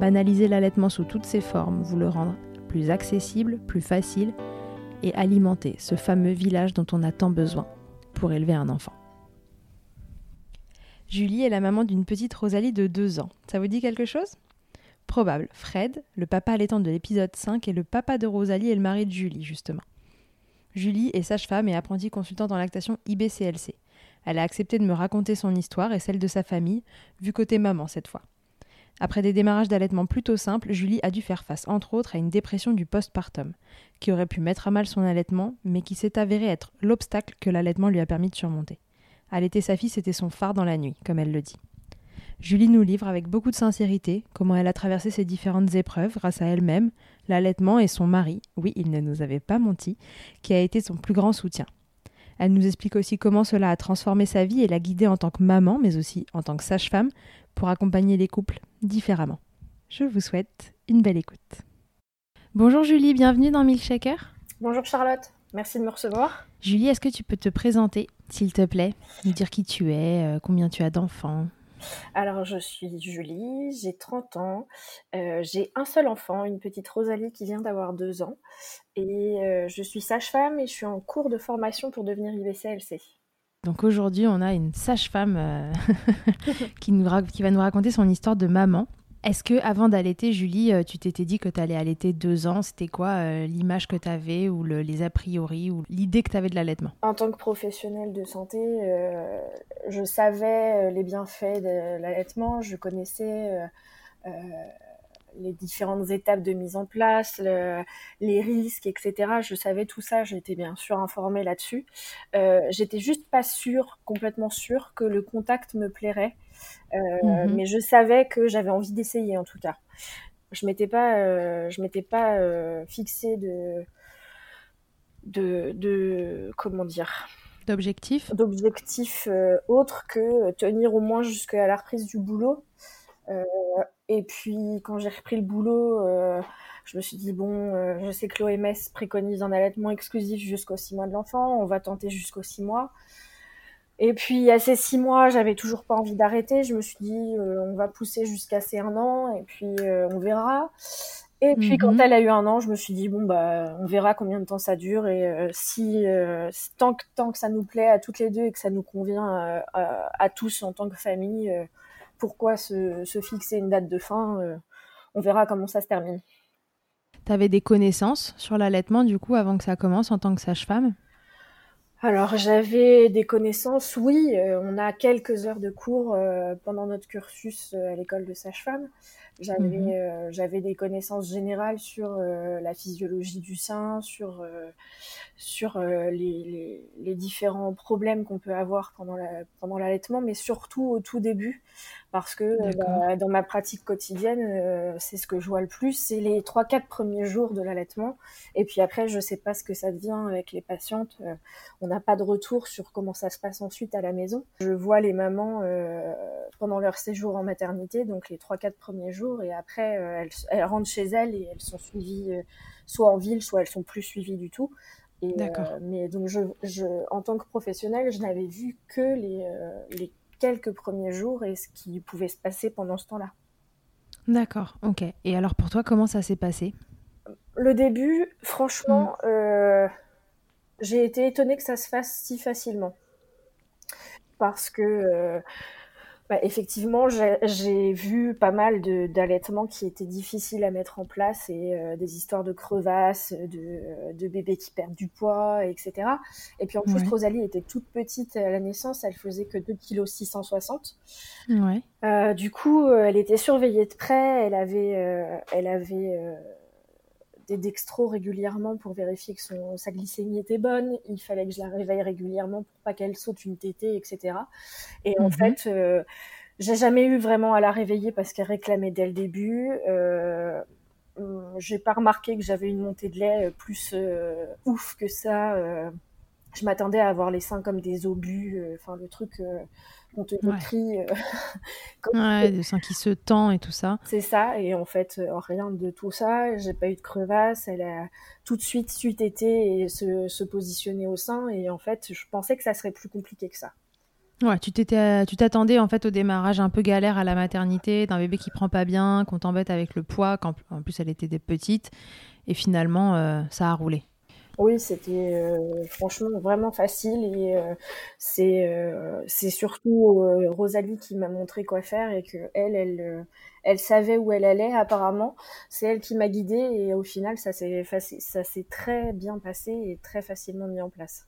Banaliser l'allaitement sous toutes ses formes, vous le rendre plus accessible, plus facile et alimenter ce fameux village dont on a tant besoin pour élever un enfant. Julie est la maman d'une petite Rosalie de 2 ans. Ça vous dit quelque chose? Probable. Fred, le papa allaitant de l'épisode 5, est le papa de Rosalie et le mari de Julie, justement. Julie est sage-femme et apprentie consultante en lactation IBCLC. Elle a accepté de me raconter son histoire et celle de sa famille, vu côté maman cette fois. Après des démarrages d'allaitement plutôt simples, Julie a dû faire face entre autres à une dépression du postpartum, qui aurait pu mettre à mal son allaitement, mais qui s'est avéré être l'obstacle que l'allaitement lui a permis de surmonter. Allaiter sa fille, c'était son phare dans la nuit, comme elle le dit. Julie nous livre avec beaucoup de sincérité comment elle a traversé ces différentes épreuves grâce à elle-même, l'allaitement et son mari, oui, il ne nous avait pas menti, qui a été son plus grand soutien. Elle nous explique aussi comment cela a transformé sa vie et l'a guidée en tant que maman, mais aussi en tant que sage-femme, pour accompagner les couples différemment. Je vous souhaite une belle écoute. Bonjour Julie, bienvenue dans Milkshaker. Bonjour Charlotte, merci de me recevoir. Julie, est-ce que tu peux te présenter, s'il te plaît? Nous dire qui tu es, euh, combien tu as d'enfants? Alors, je suis Julie, j'ai 30 ans, euh, j'ai un seul enfant, une petite Rosalie qui vient d'avoir 2 ans, et euh, je suis sage-femme et je suis en cours de formation pour devenir IBCLC. Donc aujourd'hui, on a une sage-femme euh, qui, va nous raconter son histoire de maman. Est-ce que avant d'allaiter, Julie, euh, tu t'étais dit que tu allais allaiter deux ans? C'était quoi euh, l'image que tu avais ou les a priori ou l'idée que tu avais de l'allaitement? En tant que professionnelle de santé, je savais les bienfaits de l'allaitement, je connaissais les différentes étapes de mise en place, les risques, etc. Je savais tout ça, j'étais bien sûr informée là-dessus. Euh, j'étais juste pas sûre, complètement sûre, que le contact me plairait, euh, mhm. mais je savais que j'avais envie d'essayer en tout cas. Je m'étais pas, euh, je m'étais pas fixée de, de, de, comment dire, d'objectifs, d'objectifs autres que tenir au moins jusqu'à la reprise du boulot. Euh, et puis quand j'ai repris le boulot, euh, je me suis dit bon, euh, je sais que l'OMS préconise un allaitement exclusif jusqu'aux six mois de l'enfant, on va tenter jusqu'aux six mois. Et puis à ces six mois, j'avais toujours pas envie d'arrêter. Je me suis dit on va pousser jusqu'à ces un an et puis on verra. Et puis quand mhm. elle a eu un an, je me suis dit bon bah on verra combien de temps ça dure et si tant que tant que ça nous plaît à toutes les deux et que ça nous convient à, à, tous en tant que famille, pourquoi se, fixer une date de fin euh, On verra comment ça se termine. Tu avais des connaissances sur l'allaitement du coup avant que ça commence en tant que sage-femme? Alors j'avais des connaissances, oui, euh, on a quelques heures de cours euh, pendant notre cursus à l'école de sage-femme. J'avais Mhm. euh, j'avais des connaissances générales sur euh, la physiologie du sein, sur euh, sur les, les, les différents problèmes qu'on peut avoir pendant la, pendant l'allaitement, mais surtout au tout début, parce que bah, dans ma pratique quotidienne, c'est ce que je vois le plus, c'est les trois quatre premiers jours de l'allaitement, et puis après, je sais pas ce que ça devient avec les patientes. on n'a pas de retour sur comment ça se passe ensuite à la maison. Je vois les mamans euh, pendant leur séjour en maternité, donc les trois quatre premiers jours, et après, euh, elles, elles rentrent chez elles et elles sont suivies euh, soit en ville, soit elles sont plus suivies du tout. Et, D'accord. euh, mais donc, je, je, en tant que professionnelle, je n'avais vu que les, euh, les quelques premiers jours et ce qui pouvait se passer pendant ce temps-là. D'accord, ok. Et alors pour toi, comment ça s'est passé? Le début, franchement, euh, j'ai été étonnée que ça se fasse si facilement. Parce que, euh, bah, effectivement, j'ai vu pas mal de- d'allaitements qui étaient difficiles à mettre en place et euh, des histoires de crevasses, de, de bébés qui perdent du poids, etc. Et puis en plus, Ouais. Rosalie était toute petite à la naissance, elle faisait que 2,660 kg. Ouais. Euh, du coup, euh, elle était surveillée de près, elle avait, euh, elle avait euh, des dextros régulièrement pour vérifier que son, sa glycémie était bonne. Il fallait que je la réveille régulièrement pour pas qu'elle saute une tétée, etc. Et en Mhm. fait, euh, j'ai jamais eu vraiment à la réveiller parce qu'elle réclamait dès le début. Euh, j'ai pas remarqué que j'avais une montée de lait euh, plus euh, ouf que ça. Je m'attendais à avoir les seins comme des obus, euh, enfin le truc euh, qu'on te Ouais. décrit. euh, comme- Ouais, des seins qui se tend et tout ça. c'est ça, et en fait, euh, rien de tout ça. J'ai pas eu de crevasse. Elle a tout de suite su téter et se, se positionner au sein. Et en fait, je pensais que ça serait plus compliqué que ça. Ouais, tu t'étais, tu t'attendais en fait au démarrage un peu galère à la maternité, d'un bébé qui prend pas bien, qu'on t'embête avec le poids, qu'en en plus elle était des petites, et finalement euh, ça a roulé. Oui, c'était euh, franchement vraiment facile. Et euh, c'est euh, c'est surtout euh, Rosalie qui m'a montré quoi faire et que elle, elle, euh, elle savait où elle allait apparemment. C'est elle qui m'a guidée et au final, ça s'est ça s'est très bien passé et très facilement mis en place.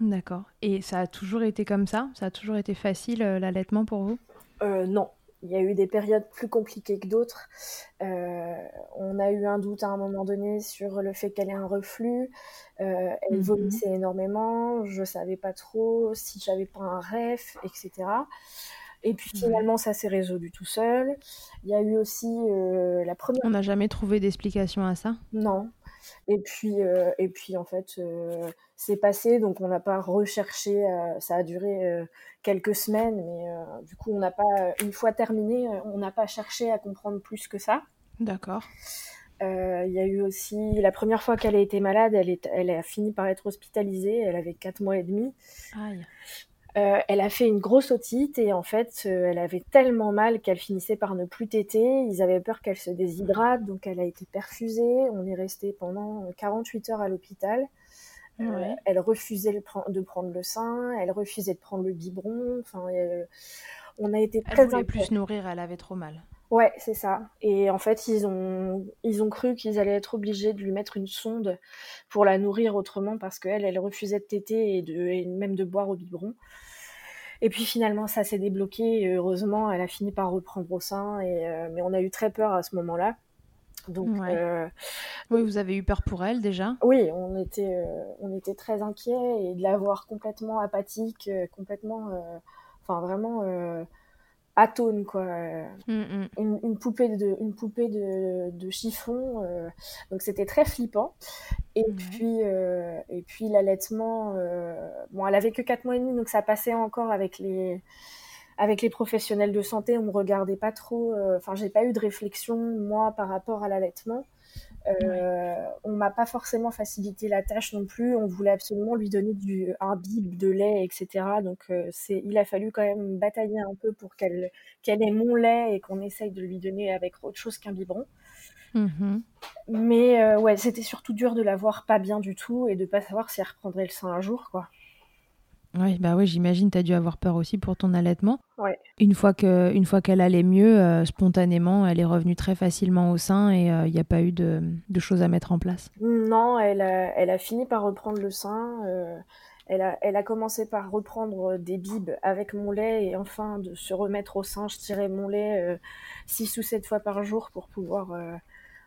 D'accord. Et ça a toujours été comme ça? Ça a toujours été facile euh, l'allaitement pour vous? Euh, non, il y a eu des périodes plus compliquées que d'autres. Euh, on a eu un doute à un moment donné sur le fait qu'elle ait un reflux. Euh, elle Mhm. vomissait énormément. Je savais pas trop si j'avais pas un ref, etc. Et puis finalement, ça s'est résolu tout seul. Il y a eu aussi euh, la première. On n'a jamais trouvé d'explication à ça? Non. Et puis, euh, et puis en fait, euh, c'est passé, donc on n'a pas recherché. euh, ça a duré quelques semaines, mais du coup, on n'a pas, une fois terminé, on n'a pas cherché à comprendre plus que ça. D'accord. Il y a eu aussi la première fois qu'elle a été malade, elle, est, elle a fini par être hospitalisée. Elle avait 4 mois et demi. Aïe. Euh, elle a fait une grosse otite et en fait, euh, elle avait tellement mal qu'elle finissait par ne plus téter. Ils avaient peur qu'elle se déshydrate, donc elle a été perfusée. On est resté pendant 48 heures à l'hôpital. Euh, Ouais. elle refusait le pre- de prendre le sein, elle refusait de prendre le biberon. Enfin, elle- on a été Elle très voulait inquiets. plus se nourrir, elle avait trop mal. Ouais, c'est ça. Et en fait, ils ont, ils ont cru qu'ils allaient être obligés de lui mettre une sonde pour la nourrir autrement parce qu'elle, elle refusait de téter et, de, et même de boire au biberon. Et puis finalement, ça s'est débloqué et heureusement, elle a fini par reprendre au sein. Et, euh, mais on a eu très peur à ce moment-là. Donc, Ouais. euh, Oui, vous avez eu peur pour elle déjà oui, on était, euh, on était très inquiets et de la voir complètement apathique, complètement, enfin vraiment atone quoi. Mm, mm. une, une poupée de une poupée de, de chiffon euh, donc c'était très flippant et puis euh, et puis l'allaitement euh, bon elle avait que 4 mois et demi donc ça passait encore avec les avec les professionnels de santé on me regardait pas trop enfin j'ai pas eu de réflexion moi par rapport à l'allaitement euh, on m'a pas forcément facilité la tâche non plus on voulait absolument lui donner du un bib de lait etc donc euh, c'est il a fallu quand même batailler un peu pour qu'elle qu'elle ait mon lait et qu'on essaye de lui donner avec autre chose qu'un biberon. Mhm. Mais euh, ouais, c'était surtout dur de la voir pas bien du tout et de pas savoir si elle reprendrait le sein un jour, quoi. Oui, bah oui, j'imagine, tu as dû avoir peur aussi pour ton allaitement. Ouais. Une fois que, une fois qu'elle allait mieux, euh, spontanément, elle est revenue très facilement au sein et il n'y a pas eu de, de choses à mettre en place. Non, elle a, elle a fini par reprendre le sein. euh, Elle a, elle a commencé par reprendre des bibes avec mon lait et enfin de se remettre au sein. Je tirais mon lait 6 ou 7 fois par jour pour pouvoir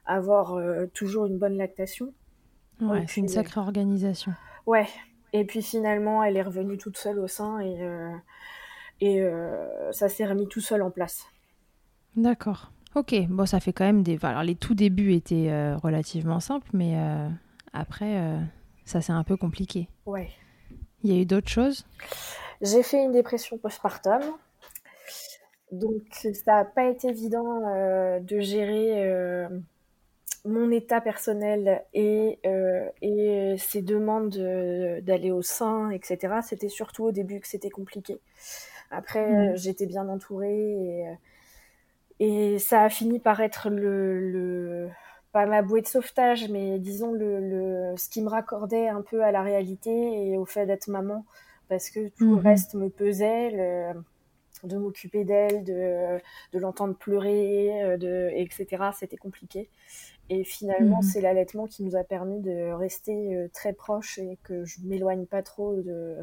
avoir toujours une bonne lactation. Ouais, c'est une sacrée organisation. Ouais. Et puis finalement, elle est revenue toute seule au sein et, et ça s'est remis tout seul en place. D'accord. Ok, bon, ça fait quand même des. Alors, les tout débuts étaient euh, relativement simples, mais euh, après, euh, ça c'est un peu compliqué. Ouais. Il y a eu d'autres choses? J'ai fait une dépression postpartum. Donc, ça n'a pas été évident de gérer mon état personnel et, et ces demandes d'aller au sein, etc. C'était surtout au début que c'était compliqué. Après, mmh. j'étais bien entourée et et ça a fini par être le, pas ma bouée de sauvetage, mais disons le, ce qui me raccordait un peu à la réalité et au fait d'être maman, parce que tout le mhm. reste me pesait, de m'occuper d'elle, de, de l'entendre pleurer, de, etc. C'était compliqué. Et finalement, mhm. c'est l'allaitement qui nous a permis de rester euh, très proches et que je m'éloigne pas trop de.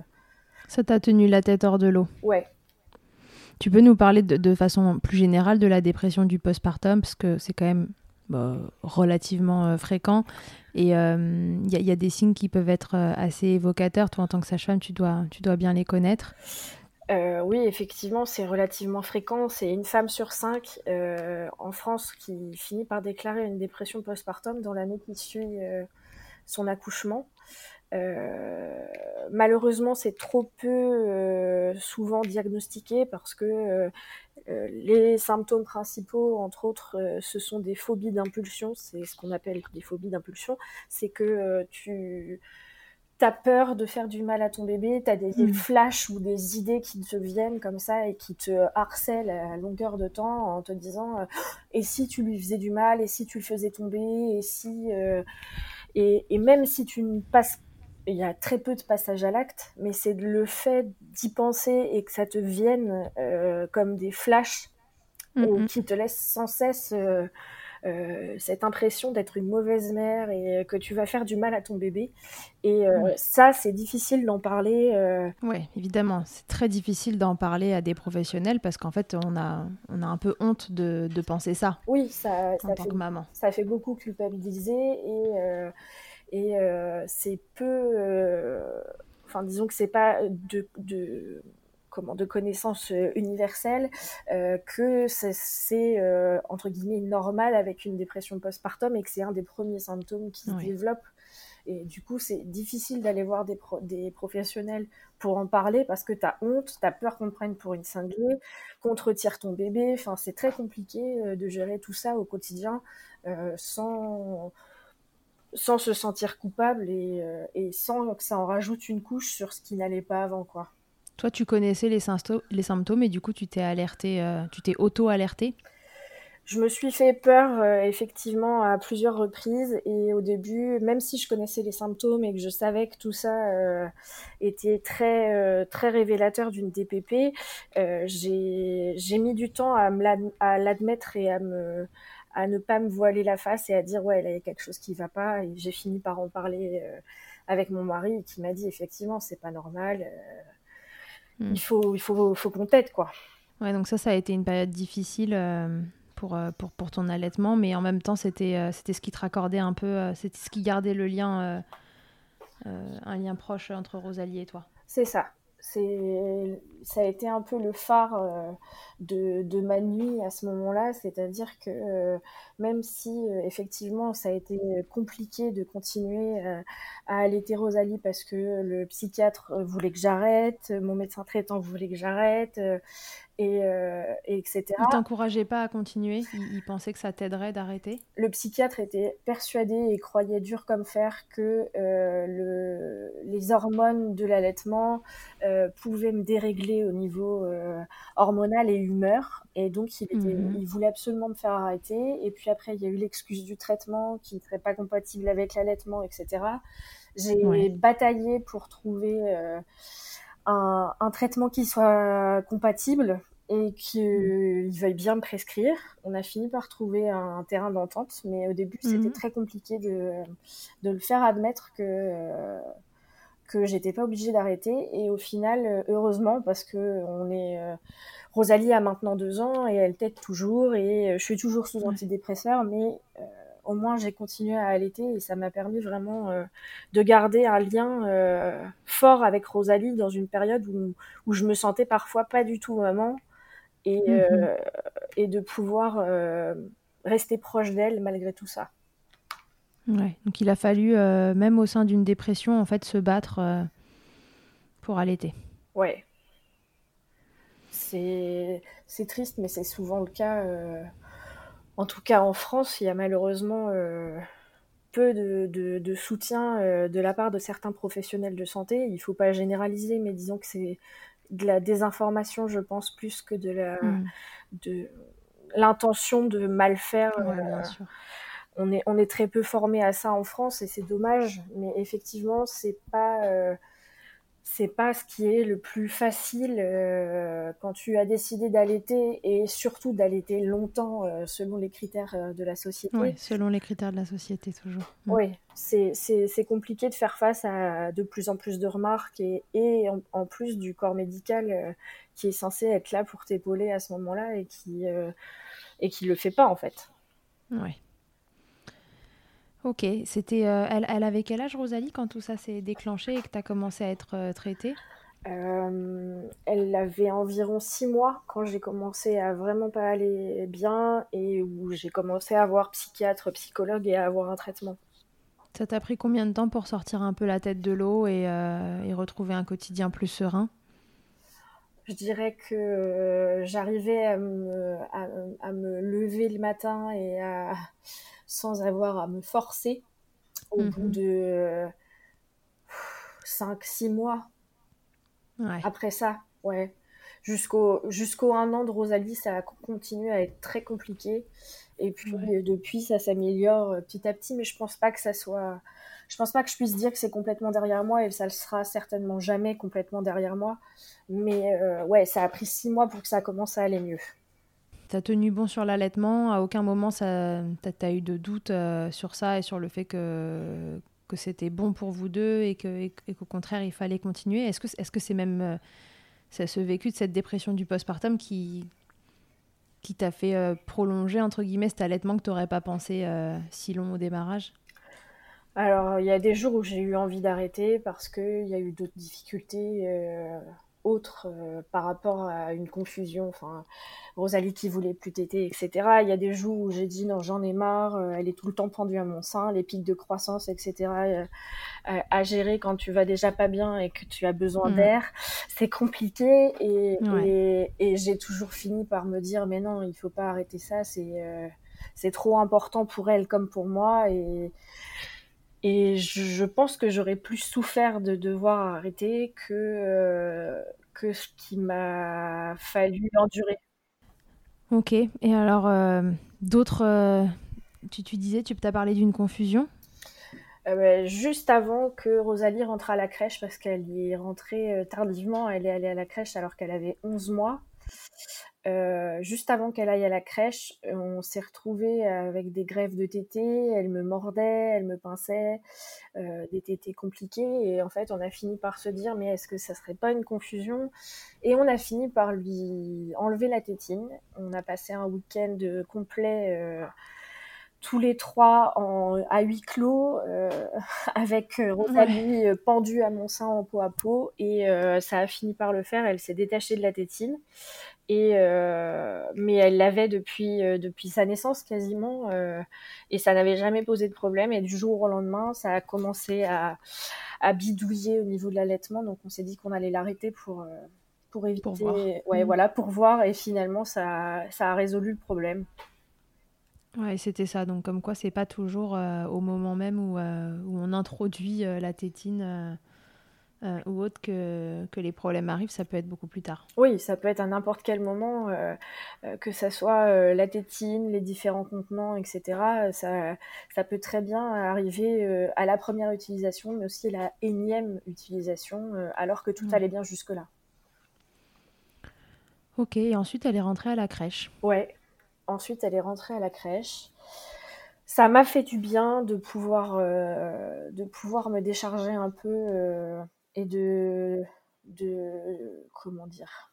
Ça t'a tenu la tête hors de l'eau. Ouais, tu peux nous parler de, façon plus générale de la dépression du postpartum, parce que c'est quand même bah, relativement euh, fréquent. Et il euh, y, a des signes qui peuvent être assez évocateurs. Toi, en tant que sage-femme, tu dois, tu dois bien les connaître. Oui, effectivement, c'est relativement fréquent. C'est une femme sur cinq en France qui finit par déclarer une dépression postpartum dans l'année qui suit son accouchement. Euh, malheureusement, c'est trop peu euh, souvent diagnostiqué parce que euh, les symptômes principaux, entre autres, ce sont des phobies d'impulsion. C'est ce qu'on appelle des phobies d'impulsion. C'est que tu as peur de faire du mal à ton bébé, tu as des, mmh. flashs ou des idées qui te viennent comme ça et qui te harcèlent à longueur de temps en te disant et si tu lui faisais du mal, et si tu le faisais tomber, et si... et, et, même si tu ne passes il y a très peu de passages à l'acte, mais c'est le fait d'y penser et que ça te vienne euh, comme des flashs mm-hmm. qui te laissent sans cesse euh, euh, cette impression d'être une mauvaise mère et que tu vas faire du mal à ton bébé. Et ça, c'est difficile d'en parler. Oui, évidemment, c'est très difficile d'en parler à des professionnels parce qu'en fait, on a, on a un peu honte de, de penser ça. Oui, ça, en tant fait, que maman. Ça fait beaucoup culpabiliser et et euh, c'est peu, euh, enfin disons que c'est pas de, de comment de connaissances euh, universelles que c'est entre guillemets normal avec une dépression postpartum et que c'est un des premiers symptômes qui se développent et du coup c'est difficile d'aller voir des, des professionnels pour en parler parce que tu as honte, tu as peur qu'on te prenne pour une cinglée, qu'on te retire ton bébé, enfin c'est très compliqué de gérer tout ça au quotidien sans sans se sentir coupable et, euh, et, sans que ça en rajoute une couche sur ce qui n'allait pas avant quoi. Toi, tu connaissais les, les symptômes et du coup, tu t'es alerté, euh, tu t'es auto-alerté? Je me suis fait peur euh, effectivement à plusieurs reprises et au début, même si je connaissais les symptômes et que je savais que tout ça était très très révélateur d'une DPP, j'ai mis du temps à l'admettre et à me à ne pas me voiler la face et à dire ouais, il y a quelque chose qui va pas. Et j'ai fini par en parler euh, avec mon mari qui m'a dit effectivement, c'est pas normal. Euh, Il faut, il faut, faut qu'on t'aide quoi. Ouais, donc ça, ça a été une période difficile. Euh, pour, pour, pour, ton allaitement, mais en même temps, c'était c'était ce qui te raccordait un peu, c'était ce qui gardait le lien, un lien proche entre Rosalie et toi. C'est ça, c'est ça a été un peu le phare euh, de, ma nuit à ce moment-là, c'est-à-dire que euh, même si euh, effectivement ça a été compliqué de continuer à allaiter Rosalie parce que le psychiatre voulait que j'arrête, mon médecin traitant voulait que j'arrête, et, euh, etc. Il t'encourageait pas à continuer? Il, pensait que ça t'aiderait d'arrêter? Le psychiatre était persuadé et croyait dur comme fer que euh, le, les hormones de l'allaitement euh, pouvaient me dérégler au niveau hormonal et humeur. Et donc, il, était, mhm. il voulait absolument me faire arrêter. Et puis après, il y a eu l'excuse du traitement qui ne serait pas compatible avec l'allaitement, etc. J'ai bataillé pour trouver... Un, un, traitement qui soit compatible et qu'il veuille bien me prescrire. On a fini par trouver un, terrain d'entente, mais au début, c'était mhm. très compliqué de, de, le faire admettre que, que j'étais pas obligée d'arrêter. Et au final, heureusement, parce que on est Rosalie a maintenant deux ans et elle tète toujours et je suis toujours sous antidépresseur, mais au moins j'ai continué à allaiter et ça m'a permis vraiment euh, de garder un lien euh, fort avec Rosalie dans une période où, où, je me sentais parfois pas du tout maman et, mhm. euh, et de pouvoir rester proche d'elle malgré tout ça. Ouais, donc il a fallu, même au sein d'une dépression, en fait, se battre pour allaiter. Ouais. C'est triste, mais c'est souvent le cas en tout cas en France, il y a malheureusement euh, peu de, soutien euh, de la part de certains professionnels de santé. Il ne faut pas généraliser, mais disons que c'est de la désinformation, je pense, plus que de la mm. de l'intention de mal faire. Euh, on est, on est très peu formé à ça en France et c'est dommage, mais effectivement, c'est pas c'est pas ce qui est le plus facile euh, quand tu as décidé d'allaiter et surtout d'allaiter longtemps euh, selon les critères euh, de la société. Oui, selon les critères de la société toujours. Mm. Oui, c'est compliqué de faire face à de plus en plus de remarques et, et en, plus du corps médical qui est censé être là pour t'épauler à ce moment-là et qui et qui le fait pas en fait. Oui. Ok, c'était. Euh, elle, elle, avait quel âge, Rosalie, quand tout ça s'est déclenché et que tu as commencé à être euh, traitée? Euh, Elle avait environ six mois quand j'ai commencé à vraiment pas aller bien et où j'ai commencé à voir psychiatre, psychologue et à avoir un traitement. Ça t'a pris combien de temps pour sortir un peu la tête de l'eau et, et retrouver un quotidien plus serein? Je dirais que j'arrivais à me, à me, lever le matin et à, sans avoir à me forcer au bout mhm. de 5-6 mois. Après ça, ouais. Jusqu'au jusqu'au un an de Rosalie, ça a continué à être très compliqué. Et puis euh, depuis, ça s'améliore euh, petit à petit, mais je pense pas que ça soit. Je pense pas que je puisse dire que c'est complètement derrière moi et ça le sera certainement jamais complètement derrière moi. Mais euh, ouais, ça a pris six mois pour que ça commence à aller mieux. T'as tenu bon sur l'allaitement À aucun moment, ça, t'as, eu de doute euh, sur ça et sur le fait que, que c'était bon pour vous deux et, qu'au contraire, il fallait continuer. Est-ce que, c'est même euh, ce vécu de cette dépression du postpartum qui, qui t'a fait euh, prolonger, entre guillemets, cet allaitement que tu n'aurais pas pensé si long au démarrage? Alors, il y a des jours où j'ai eu envie d'arrêter parce qu'il y a eu d'autres difficultés autre euh, par rapport à une confusion. Enfin, Rosalie qui voulait plus téter, etc. Il y a des jours où j'ai dit non, j'en ai marre. Euh, elle est tout le temps pendue à mon sein, les pics de croissance, etc. Euh, à gérer quand tu vas déjà pas bien et que tu as besoin mm. d'air, c'est compliqué. Et, et, j'ai toujours fini par me dire mais non, il faut pas arrêter ça. C'est c'est trop important pour elle comme pour moi et et je, pense que j'aurais plus souffert de devoir arrêter que, euh, que ce qui m'a fallu endurer. Ok. Et alors, euh, d'autres. Euh, tu, tu, disais, tu t'as parlé d'une confusion? Juste avant que Rosalie rentre à la crèche, parce qu'elle y est rentrée tardivement, elle est allée à la crèche alors qu'elle avait 11 mois. Euh, juste avant qu'elle aille à la crèche, on s'est retrouvé avec des grèves de tétés. Elle me mordait, elle me pinçait, euh, des tétés compliqués. Et en fait, on a fini par se dire, mais est-ce que ça serait pas une confusion? Et on a fini par lui enlever la tétine. On a passé un week-end complet. Euh, tous les trois en, à huis clos, euh, avec Rosalie euh, pendue à mon sein en peau à peau, et ça a fini par le faire. Elle s'est détachée de la tétine. Et, euh, mais elle l'avait depuis, euh, depuis sa naissance quasiment, euh, et ça n'avait jamais posé de problème. Et du jour au lendemain, ça a commencé à, à bidouiller au niveau de l'allaitement. Donc on s'est dit qu'on allait l'arrêter pour, pour éviter. Pour voir. Ouais, mmh. voilà, pour voir. Et finalement, ça, ça a résolu le problème. Ouais, c'était ça. Donc comme quoi, c'est pas toujours au moment même où, où on introduit la tétine euh, ou autre que, que, les problèmes arrivent, ça peut être beaucoup plus tard. Oui, ça peut être à n'importe quel moment, euh, euh, que ça soit la tétine, les différents contenants, etc. Ça, ça peut très bien arriver à la première utilisation, mais aussi à la énième utilisation, alors que tout allait bien jusque-là. Ok, et ensuite elle est rentrée à la crèche. Ouais, ensuite elle est rentrée à la crèche ça m'a fait du bien de pouvoir, de pouvoir me décharger un peu et de, de comment dire,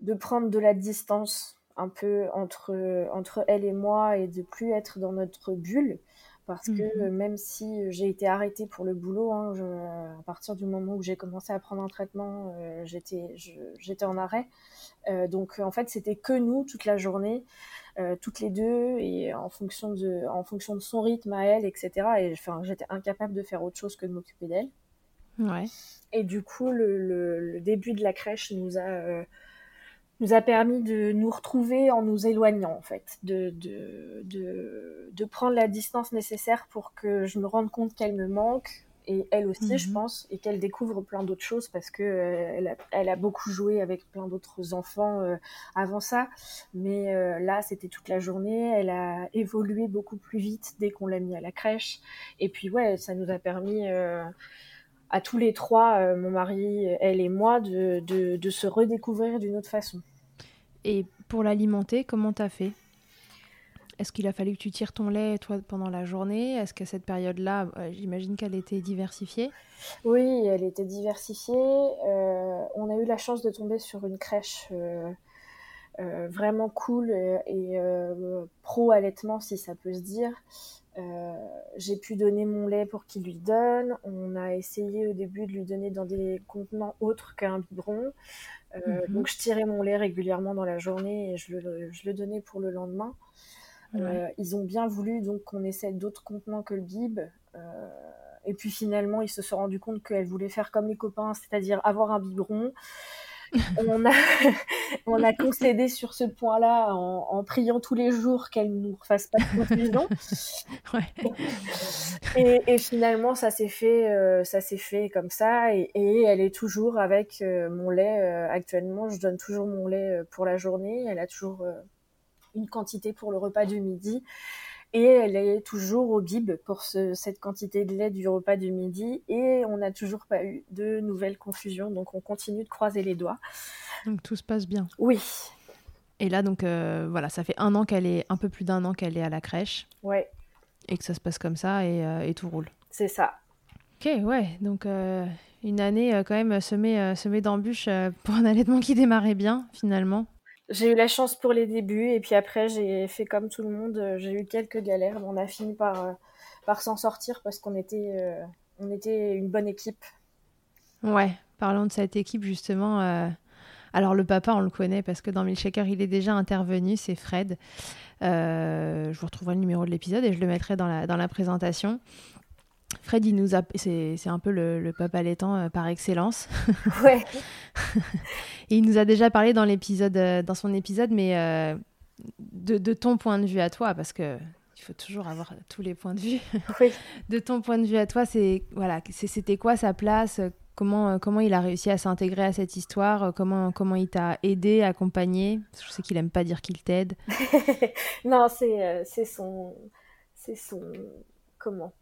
de prendre de la distance un peu entre, entre elle et moi et de plus être dans notre bulle. Parce que Mhm. même si j'ai été arrêtée pour le boulot, hein, je- à partir du moment où j'ai commencé à prendre un traitement, euh, j'étais j'étais en arrêt. Euh, donc en fait, c'était que nous toute la journée, euh, toutes les deux, et en fonction, de, en fonction de son rythme à elle, etc. Et enfin, j'étais incapable de faire autre chose que de m'occuper d'elle. Ouais. Et du coup, le, le- le début de la crèche nous a, euh, nous a permis de nous retrouver en nous éloignant, en fait, de, de, de, de prendre la distance nécessaire pour que je me rende compte qu'elle me manque, et elle aussi, je Mhm. pense, et qu'elle découvre plein d'autres choses parce que euh, elle, a, elle a beaucoup joué avec plein d'autres enfants euh, avant ça, mais euh, là, c'était toute la journée. Elle a évolué beaucoup plus vite dès qu'on l'a mis à la crèche, et puis ouais, ça nous a permis à tous les trois, euh, mon mari, elle et moi, de, de, de se redécouvrir d'une autre façon. Et pour l'alimenter, comment t'as fait? Est-ce qu'il a fallu que tu tires ton lait, toi, pendant la journée? Est-ce qu'à cette période-là, euh, j'imagine qu'elle était diversifiée? Oui, elle était diversifiée. Euh, on a eu la chance de tomber sur une crèche euh, euh, vraiment cool et, et, euh, pro-allaitement, si ça peut se dire. Euh, j'ai pu donner mon lait pour qu'il lui donne. On a essayé au début de lui donner dans des contenants autres qu'un biberon. Mhm. Donc je tirais mon lait régulièrement dans la journée et je le, je le donnais pour le lendemain. Ouais. Ils ont bien voulu donc qu'on essaie d'autres contenants que le bib. Et puis finalement, ils se sont rendus compte qu'elle voulait faire comme les copains, c'est-à-dire avoir un biberon. On, a, on a concédé sur ce point-là en, en priant tous les jours qu'elle ne nous fasse pas de confusion. Ouais. Et, et finalement, ça s'est fait, euh, ça s'est fait comme ça. Et, et elle est toujours avec euh, mon lait. euh, actuellement, je donne toujours mon lait pour la journée. Elle a toujours une quantité pour le repas du midi. Et elle est toujours au bib pour ce- cette quantité de lait du repas du midi. Et on n'a toujours pas eu de nouvelles confusions. Donc on continue de croiser les doigts. Donc tout se passe bien. Oui, Et là, donc euh, voilà, ça fait un an qu'elle est, un peu plus d'un an qu'elle est à la crèche ouais, et que ça se passe comme ça et, euh, et tout roule. c'est ça. Ok, ouais, donc euh, une année quand même semée, semée d'embûches pour un allaitement qui démarrait bien finalement. J'ai eu la chance pour les débuts et puis après j'ai fait comme tout le monde. euh, J'ai eu quelques galères, mais on a fini par, euh, par s'en sortir parce qu'on était, euh, on était une bonne équipe. Ouais, parlons de cette équipe justement. Alors le papa, on le connaît parce que dans Milkshaker, il est déjà intervenu, c'est Fred. Je vous retrouverai le numéro de l'épisode et je le mettrai dans la, dans la présentation. Fred, il nous a, c'est c'est un peu le, le papa allaitant euh, par excellence. Ouais, Et il nous a déjà parlé dans l'épisode, euh, dans son épisode, mais euh, de, de ton point de vue à toi, parce que il faut toujours avoir tous les points de vue. oui. de ton point de vue à toi, c'est voilà, c'était quoi sa place? Comment, comment il a réussi à s'intégrer à cette histoire? Comment, comment il t'a aidé, accompagné? Je sais qu'il aime pas dire qu'il t'aide. non, c'est c'est son, c'est son, comment?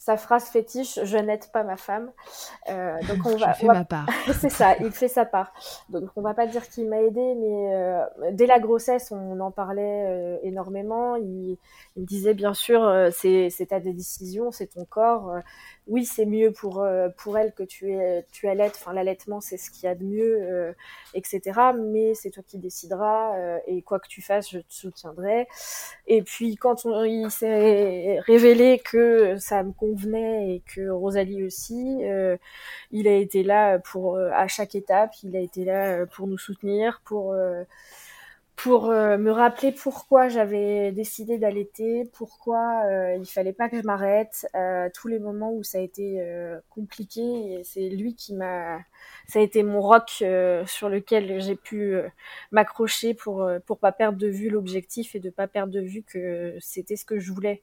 Sa phrase fétiche, je n'aide pas ma femme. Euh, donc on Je va, fais on va ma part. c'est ça, il fait sa part. Donc on va pas dire qu'il m'a aidé, mais euh, dès la grossesse, on en parlait euh, énormément. Il, il me disait bien sûr, euh, c'est ta décision, c'est ton corps. Euh, oui, c'est mieux pour euh, pour elle que tu es tu allaites. Enfin, l'allaitement, c'est ce qu'il y a de mieux, euh, etc. Mais c'est toi qui décideras euh, et quoi que tu fasses, je te soutiendrai. Et puis quand on, il s'est révélé que ça me convenait et que Rosalie aussi. euh, il a été là pour euh, à chaque étape, il a été là euh, pour nous soutenir, pour pour me rappeler pourquoi j'avais décidé d'allaiter, pourquoi il fallait pas que je m'arrête, euh, tous les moments où ça a été compliqué, c'est lui qui m'a ça a été mon roc sur lequel j'ai pu m'accrocher pour pour pas perdre de vue l'objectif et de pas perdre de vue que c'était ce que je voulais.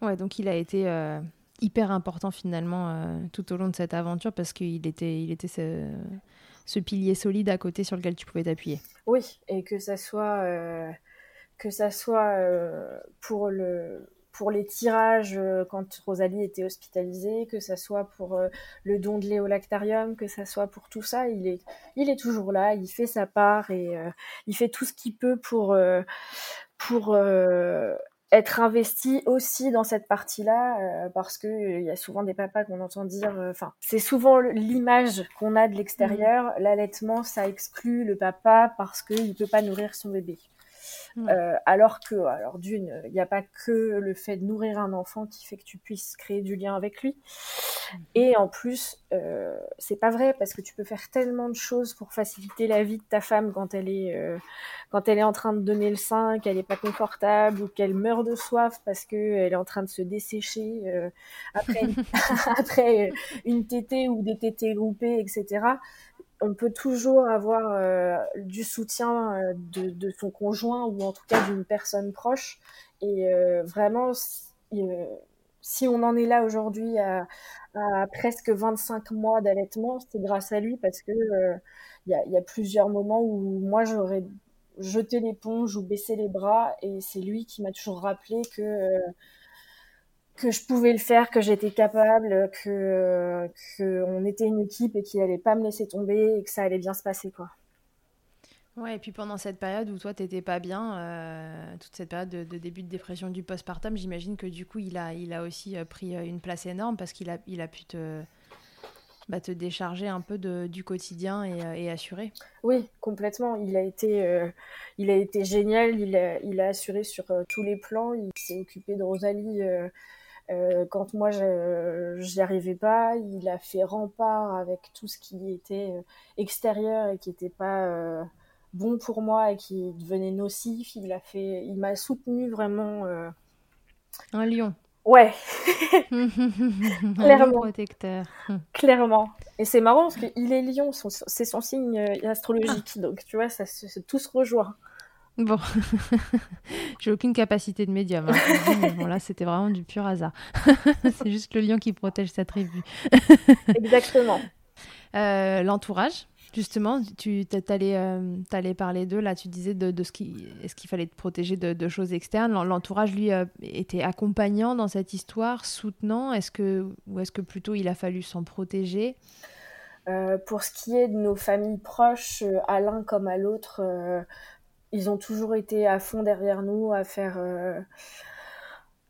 Ouais, donc il a été euh, hyper important finalement euh, tout au long de cette aventure parce qu'il était, il était ce, pilier solide à côté sur lequel tu pouvais t'appuyer. Oui, et que ça soit euh, que ça soit pour le pour les tirages quand Rosalie était hospitalisée, que ça soit pour le don de lait au lactarium, que ça soit pour tout ça, il est il est toujours là, il fait sa part et il fait tout ce qu'il peut pour pour être investi aussi dans cette partie-là euh, parce que il y a souvent des papas qu'on entend dire enfin c'est souvent l'image qu'on a de l'extérieur mmh. l'allaitement ça exclut le papa parce qu'il peut pas nourrir son bébé euh, alors que, alors d'une, il n'y a pas que le fait de nourrir un enfant qui fait que tu puisses créer du lien avec lui. Mhm. Et en plus, euh, c'est pas vrai parce que tu peux faire tellement de choses pour faciliter la vie de ta femme quand elle est, euh, quand elle est en train de donner le sein, qu'elle est pas confortable ou qu'elle meurt de soif parce que elle est en train de se dessécher euh, après, après une tétée ou des tétées groupées, etc on peut toujours avoir euh, du soutien euh, de, son conjoint ou en tout cas d'une personne proche. Et euh, vraiment, si, on en est là aujourd'hui à, presque 25 mois d'allaitement, c'est grâce à lui parce que il y a, plusieurs moments où moi j'aurais jeté l'éponge ou baissé les bras et c'est lui qui m'a toujours rappelé que que je pouvais le faire, que j'étais capable, que, que on était une équipe et qu'il allait pas me laisser tomber et que ça allait bien se passer quoi. Ouais, et puis pendant cette période où toi t'étais pas bien, euh, toute cette période de, début de dépression du postpartum, j'imagine que du coup il a, il a aussi euh, pris euh, une place énorme parce qu'il a, il a pu te, bah, te décharger un peu de, du quotidien et, et, assurer. Oui, complètement. Il a été, il a été génial. Il a, il a assuré sur tous les plans. Il s'est occupé de Rosalie euh, quand moi j'y arrivais pas, il a fait rempart avec tout ce qui était euh, extérieur et qui n'était pas euh, bon pour moi et qui devenait nocif. Il a fait, il m'a soutenu vraiment. Un lion. Ouais. Clairement. protecteur. Clairement. Et c'est marrant parce qu'il est lion, c'est son signe astrologique. Ah. Donc tu vois, ça, tout se rejoint. Bon, j'ai aucune capacité de médium. Hein. bon, là, c'était vraiment du pur hasard. c'est juste le lion qui protège sa tribu. Exactement. Euh, l'entourage, justement, tu t'allais euh, parler d'eux. Là, tu disais de, ce qui est-ce qu'il fallait te protéger de, choses externes? L'entourage, lui, euh, était accompagnant dans cette histoire, soutenant? Est-ce que ou est-ce que plutôt il a fallu s'en protéger? Pour ce qui est de nos familles proches, à l'un comme à l'autre ils ont toujours été à fond derrière nous, à faire, euh,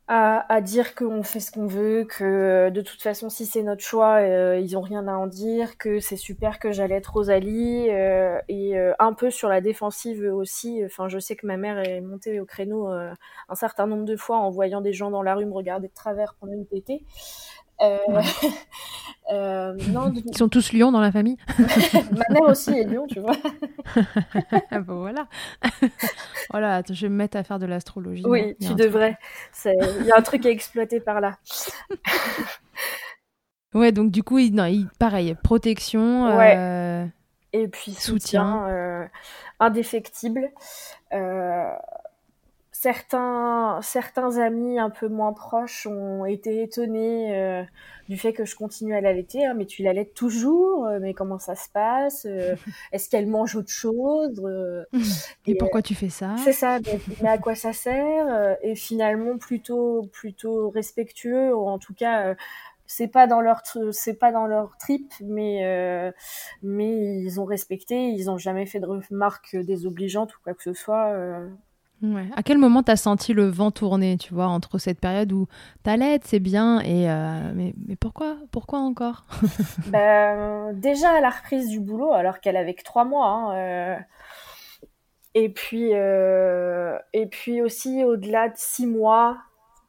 à, dire qu'on fait ce qu'on veut, que euh, de toute façon, si c'est notre choix, euh, ils ont rien à en dire, que c'est super que j'allais être Rosalie, et un peu sur la défensive aussi. Enfin, je sais que ma mère est montée au créneau un certain nombre de fois en voyant des gens dans la rue me regarder de travers pendant une tétée. Euh, euh, Ils sont tous lions dans la famille Ma mère aussi est lion, tu vois. bon, voilà. voilà, attends, je vais me mettre à faire de l'astrologie. Oui, tu devrais. Il y a un truc à exploiter par là. ouais, donc du coup, il... Non, il... pareil, protection. Euh... Et puis soutien, soutien euh, indéfectible. Euh, certains, certains amis un peu moins proches ont été étonnés euh, du fait que je continue à l'allaiter. Hein, mais tu l'allaites toujours euh, Mais comment ça se passe euh, Est-ce qu'elle mange autre chose Et, pourquoi tu fais ça? C'est ça. Mais, à quoi ça sert Et finalement, plutôt, plutôt respectueux, ou en tout cas c'est pas dans leur c'est pas dans leur trip mais mais ils ont respecté ils ont jamais fait de remarques désobligeantes ou quoi que ce soit à quel moment t'as senti le vent tourner, tu vois, entre cette période où l'aide, c'est bien, et euh, mais, mais, pourquoi, pourquoi encore? Ben, Déjà à la reprise du boulot, alors qu'elle avait que trois mois, hein, euh, et puis euh, et puis aussi au-delà de six mois,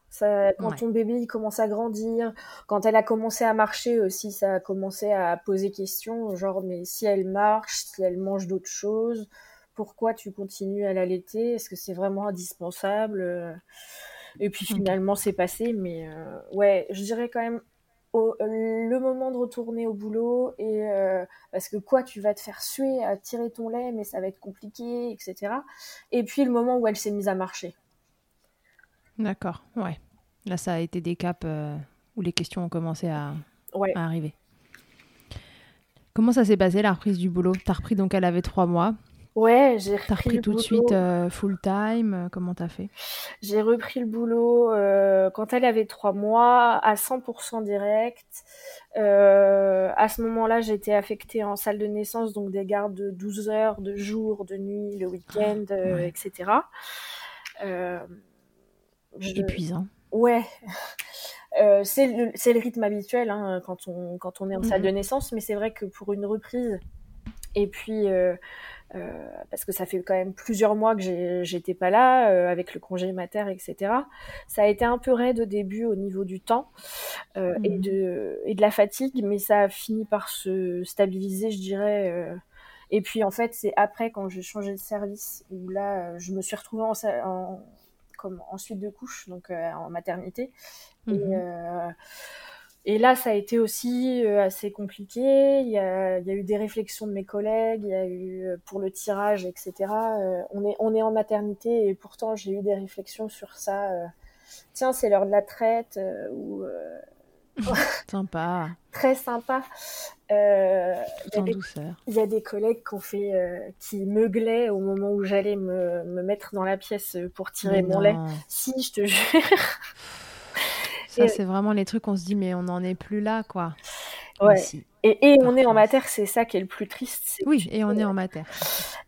ça, quand ton bébé il commence à grandir, quand elle a commencé à marcher aussi, ça a commencé à poser question, genre mais si elle marche, si elle mange d'autres choses pourquoi tu continues à l'allaiter? Est-ce que c'est vraiment indispensable? Euh, Et puis finalement, c'est passé. Mais euh, ouais, je dirais quand même le moment de retourner au boulot et euh, parce que quoi tu vas te faire suer à tirer ton lait mais ça va être compliqué etc et puis le moment où elle s'est mise à marcher. D'accord ouais. Là ça a été des caps où les questions ont commencé à, à arriver. Comment ça s'est passé la reprise du boulot? T'as repris donc elle avait trois mois Ouais, j'ai repris, repris tout de suite euh, full time. Euh, comment t'as fait? J'ai repris le boulot euh, quand elle avait trois mois à 100% direct. à ce moment-là, j'étais affectée en salle de naissance, donc des gardes de 12 heures, de jour, de nuit, le week-end, ah, etc. épuisant. Ouais. C'est le, le, rythme habituel hein, quand, on, quand on est en salle de mhm. naissance, mais c'est vrai que pour une reprise, et puis euh, euh, parce que ça fait quand même plusieurs mois que j'étais pas là, euh, avec le congé mater, etc. Ça a été un peu raide au début au niveau du temps euh, et, mhm. de, et de la fatigue, mais ça a fini par se stabiliser, je dirais. Et puis en fait, c'est après quand j'ai changé de service où là, je me suis retrouvée en, en comme en suite de couche, donc en maternité. Et, mhm. Et là, ça a été aussi euh, assez compliqué. Il y, a, il y, a, eu des réflexions de mes collègues, il y a eu euh, pour le tirage, etc. Euh, on, est, on est en maternité et pourtant j'ai eu des réflexions sur ça. Tiens, c'est l'heure de la traite ou sympa. Très sympa. Euh, il, y douceur. il y a des collègues qui ont fait, qui meuglaient au moment où j'allais me, me, mettre dans la pièce pour tirer mon lait. Si, je te jure. Ça, c'est vraiment les trucs qu'on se dit, mais on n'en est plus là, quoi. Ouais. Et, et on est en mater, c'est ça qui est le plus triste. Oui, et on est en mater.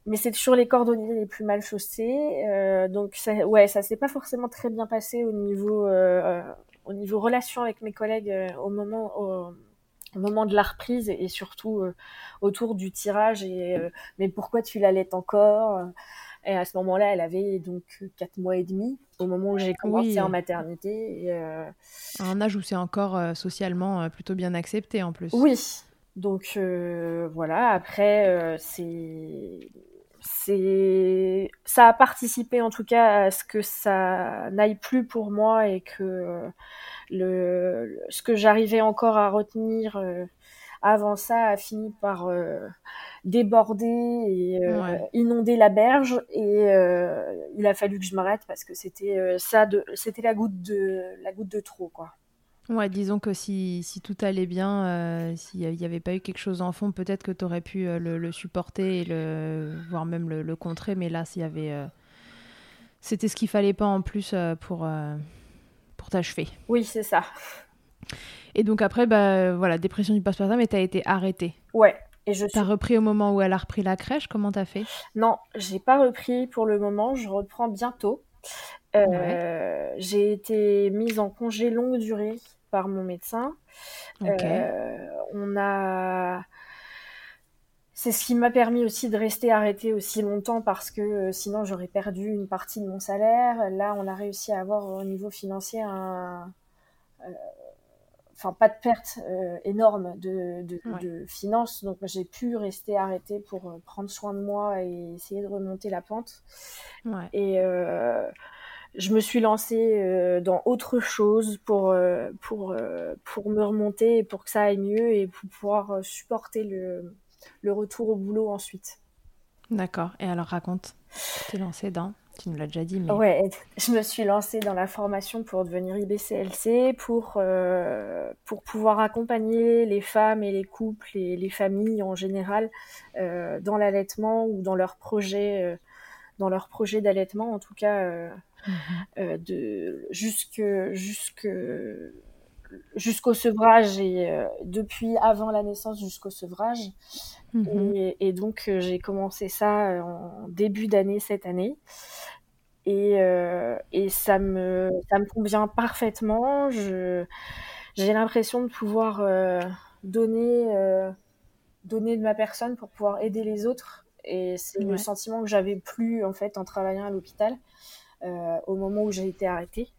Mais c'est toujours les cordonniers les plus mal chaussés. Euh, donc, ça, ouais, ça s'est pas forcément très bien passé au niveau, euh, au niveau relation avec mes collègues euh, au moment. Au, moment de la reprise et, surtout euh, autour du tirage et euh, mais pourquoi tu l'allaites encore et à ce moment-là, elle avait donc 4 mois et demi au moment où j'ai commencé en maternité. Et, euh... Un âge où c'est encore euh, socialement euh, plutôt bien accepté en plus. Oui. Donc voilà, après, c'est c'est ça a participé en tout cas à ce que ça n'aille plus pour moi et que le ce que j'arrivais encore à retenir avant ça a fini par déborder et euh, inonder la berge et euh, il a fallu que je m'arrête parce que c'était euh, ça de c'était la goutte de la goutte de trop quoi. Ouais, disons que si, si tout allait bien, s'il n'y avait pas eu quelque chose en fond, peut-être que tu aurais pu le, supporter et le, voire même le, contrer, mais là, s'il y avait. C'était ce qu'il fallait pas en plus pour, pour t'achever. Oui, c'est ça. Et donc après, bah, voilà, dépression du postpartum, mais tu as été arrêtée. Ouais, et je T'as repris au moment où elle a repris la crèche Comment t'as fait? Non, j'ai pas repris pour le moment. Je reprends bientôt. Euh, j'ai été mise en congé longue durée par mon médecin. Euh, on a. C'est ce qui m'a permis aussi de rester arrêtée aussi longtemps parce que euh, sinon j'aurais perdu une partie de mon salaire. Là, on a réussi à avoir au niveau financier un, enfin pas de perte euh, énorme de, de, finances, donc j'ai pu rester arrêtée pour euh, prendre soin de moi et essayer de remonter la pente. Et euh, je me suis lancée dans autre chose pour, pour, pour me remonter et pour que ça aille mieux et pour pouvoir supporter le, le retour au boulot ensuite. D'accord. Et alors raconte, tu t'es lancée dans tu nous l'as déjà dit. Mais... Ouais, je me suis lancée dans la formation pour devenir IBCLC, pour, euh, pour pouvoir accompagner les femmes et les couples et les familles en général euh, dans l'allaitement ou dans leur projet, euh, dans leur projet d'allaitement, en tout cas, mhm. de jusque, jusque jusqu'au sevrage et depuis avant la naissance jusqu'au sevrage. Mhm. Et, et, donc j'ai commencé ça en début d'année cette année et, euh, et ça me ça me convient parfaitement. Je j'ai l'impression de pouvoir euh, donner euh, donner de ma personne pour pouvoir aider les autres et c'est le sentiment que j'avais plus en fait en travaillant à l'hôpital euh, au moment où j'ai été arrêtée.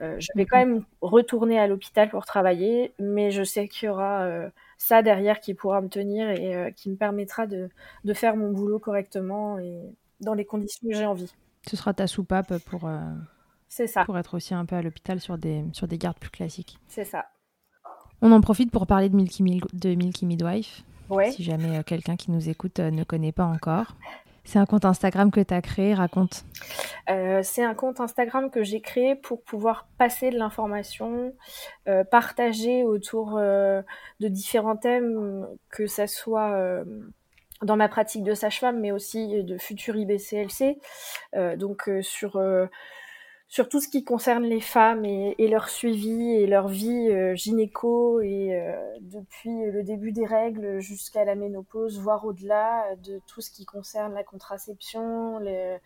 Euh, je vais quand même retourner à l'hôpital pour travailler, mais je sais qu'il y aura euh, ça derrière qui pourra me tenir et qui me permettra de, de faire mon boulot correctement et dans les conditions que j'ai envie. Ce sera ta soupape pour, ça. pour être aussi un peu à l'hôpital sur des, sur des gardes plus classiques. C'est ça. On en profite pour parler de Milky, de Milky Midwife. Ouais. Si jamais quelqu'un qui nous écoute ne connaît pas encore. C'est un compte Instagram que tu as créé, raconte. c'est un compte Instagram que j'ai créé pour pouvoir passer de l'information, partager autour de différents thèmes, que ça soit dans ma pratique de sage-femme, mais aussi de futur IBCLC. Euh, donc euh, sur euh, sur tout ce qui concerne les femmes et, leur suivi et leur vie euh, gynéco et euh, depuis le début des règles jusqu'à la ménopause, voire au-delà de tout ce qui concerne la contraception, euh,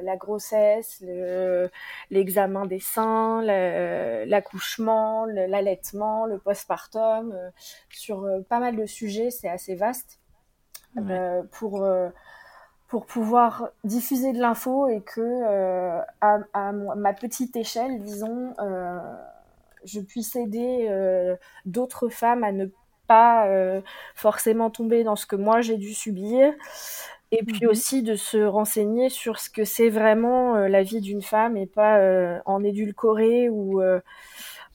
la grossesse, l'examen des seins, l'accouchement, l'allaitement, le postpartum, sur pas mal de sujets, c'est assez vaste. pour pour pouvoir diffuser de l'info et que euh, à, ma petite échelle, disons, euh, je puisse aider euh, d'autres femmes à ne pas forcément tomber dans ce que moi j'ai dû subir et puis mhm. aussi de se renseigner sur ce que c'est vraiment la vie d'une femme et pas en édulcoré ou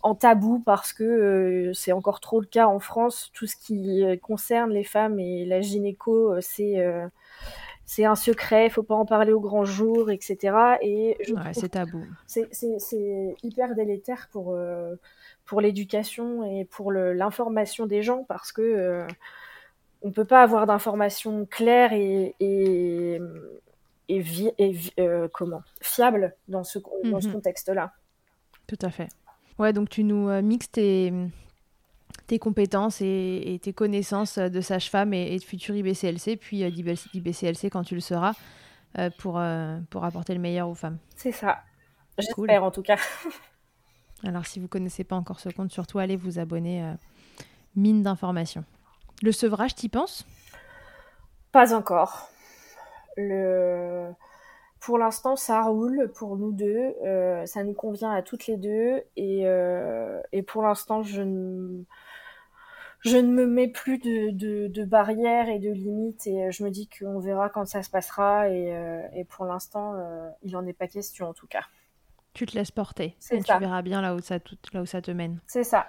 en tabou parce que c'est encore trop le cas en France. Tout ce qui concerne les femmes et la gynéco, c'est c'est un secret, il faut pas en parler au grand jour, etc. Et c'est tabou. C'est hyper délétère pour euh, pour l'éducation et pour l'information des gens parce que euh, on peut pas avoir d'informations claires et et, et, euh, comment fiables dans ce dans ce mhm. contexte-là. Tout à fait. Ouais, donc tu nous mixes tes tes compétences et, tes connaissances de sage-femme et, de futur IBCLC, puis euh, d'IBCLC quand tu le seras, euh, pour, euh, pour apporter le meilleur aux femmes. C'est ça. J'espère en tout cas. Alors si vous ne connaissez pas encore ce compte, surtout allez vous abonner. mine d'informations. Le sevrage, t'y penses? Pas encore. Le... Pour l'instant, ça roule pour nous deux. ça nous convient à toutes les deux. Et, et pour l'instant, je ne je ne me mets plus de, de, de, barrières et de limites et euh, je me dis qu'on verra quand ça se passera et, euh, et pour l'instant, euh, il n'en est pas question en tout cas. Tu te laisses porter et tu verras bien là où ça, là où ça te mène. C'est ça.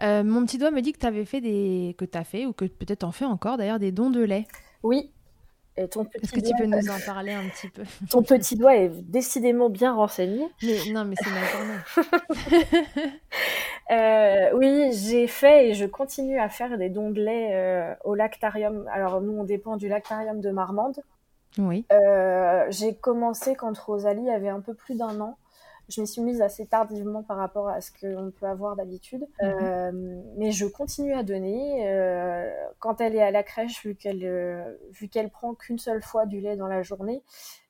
mon petit doigt me dit que tu avais fait des que tu as fait ou que peut-être en fais encore d'ailleurs des dons de lait. Oui, est-ce que tu peux nous en parler un petit peu? Ton petit doigt est décidément bien renseigné. non, mais c'est ma euh, oui, j'ai fait et je continue à faire des dons de lait euh, au lactarium. Alors nous, on dépend du lactarium de Marmande. Oui. Euh, j'ai commencé quand Rosalie avait un peu plus d'un an je m'y suis mise assez tardivement par rapport à ce qu'on peut avoir d'habitude. Mhm. Euh, mais je continue à donner. Euh, quand elle est à la crèche, vu qu'elle euh, vu qu'elle prend qu'une seule fois du lait dans la journée,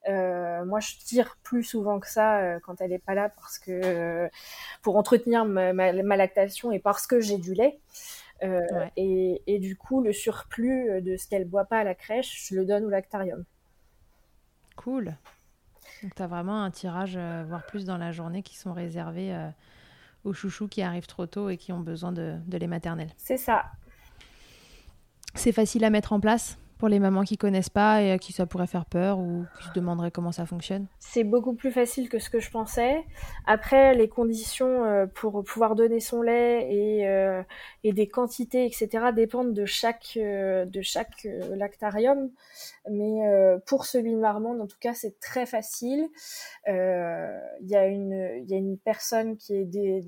moi je tire plus souvent que ça quand elle n'est pas là parce que pour entretenir ma, lactation et parce que j'ai du lait. et, et, du coup, le surplus de ce qu'elle boit pas à la crèche, je le donne au lactarium. Cool. Donc tu as vraiment un tirage, euh, voire plus dans la journée, qui sont réservés euh, aux chouchous qui arrivent trop tôt et qui ont besoin de, de lait maternel. C'est ça. C'est facile à mettre en place pour les mamans qui connaissent pas et à qui ça pourrait faire peur ou qui se demanderaient comment ça fonctionne C'est beaucoup plus facile que ce que je pensais. Après, les conditions euh, pour pouvoir donner son lait et, euh, des quantités, etc., dépendent de chaque, euh, de chaque lactarium. Mais pour celui de Marmande, en tout cas, c'est très facile. Il y, y a une personne qui est des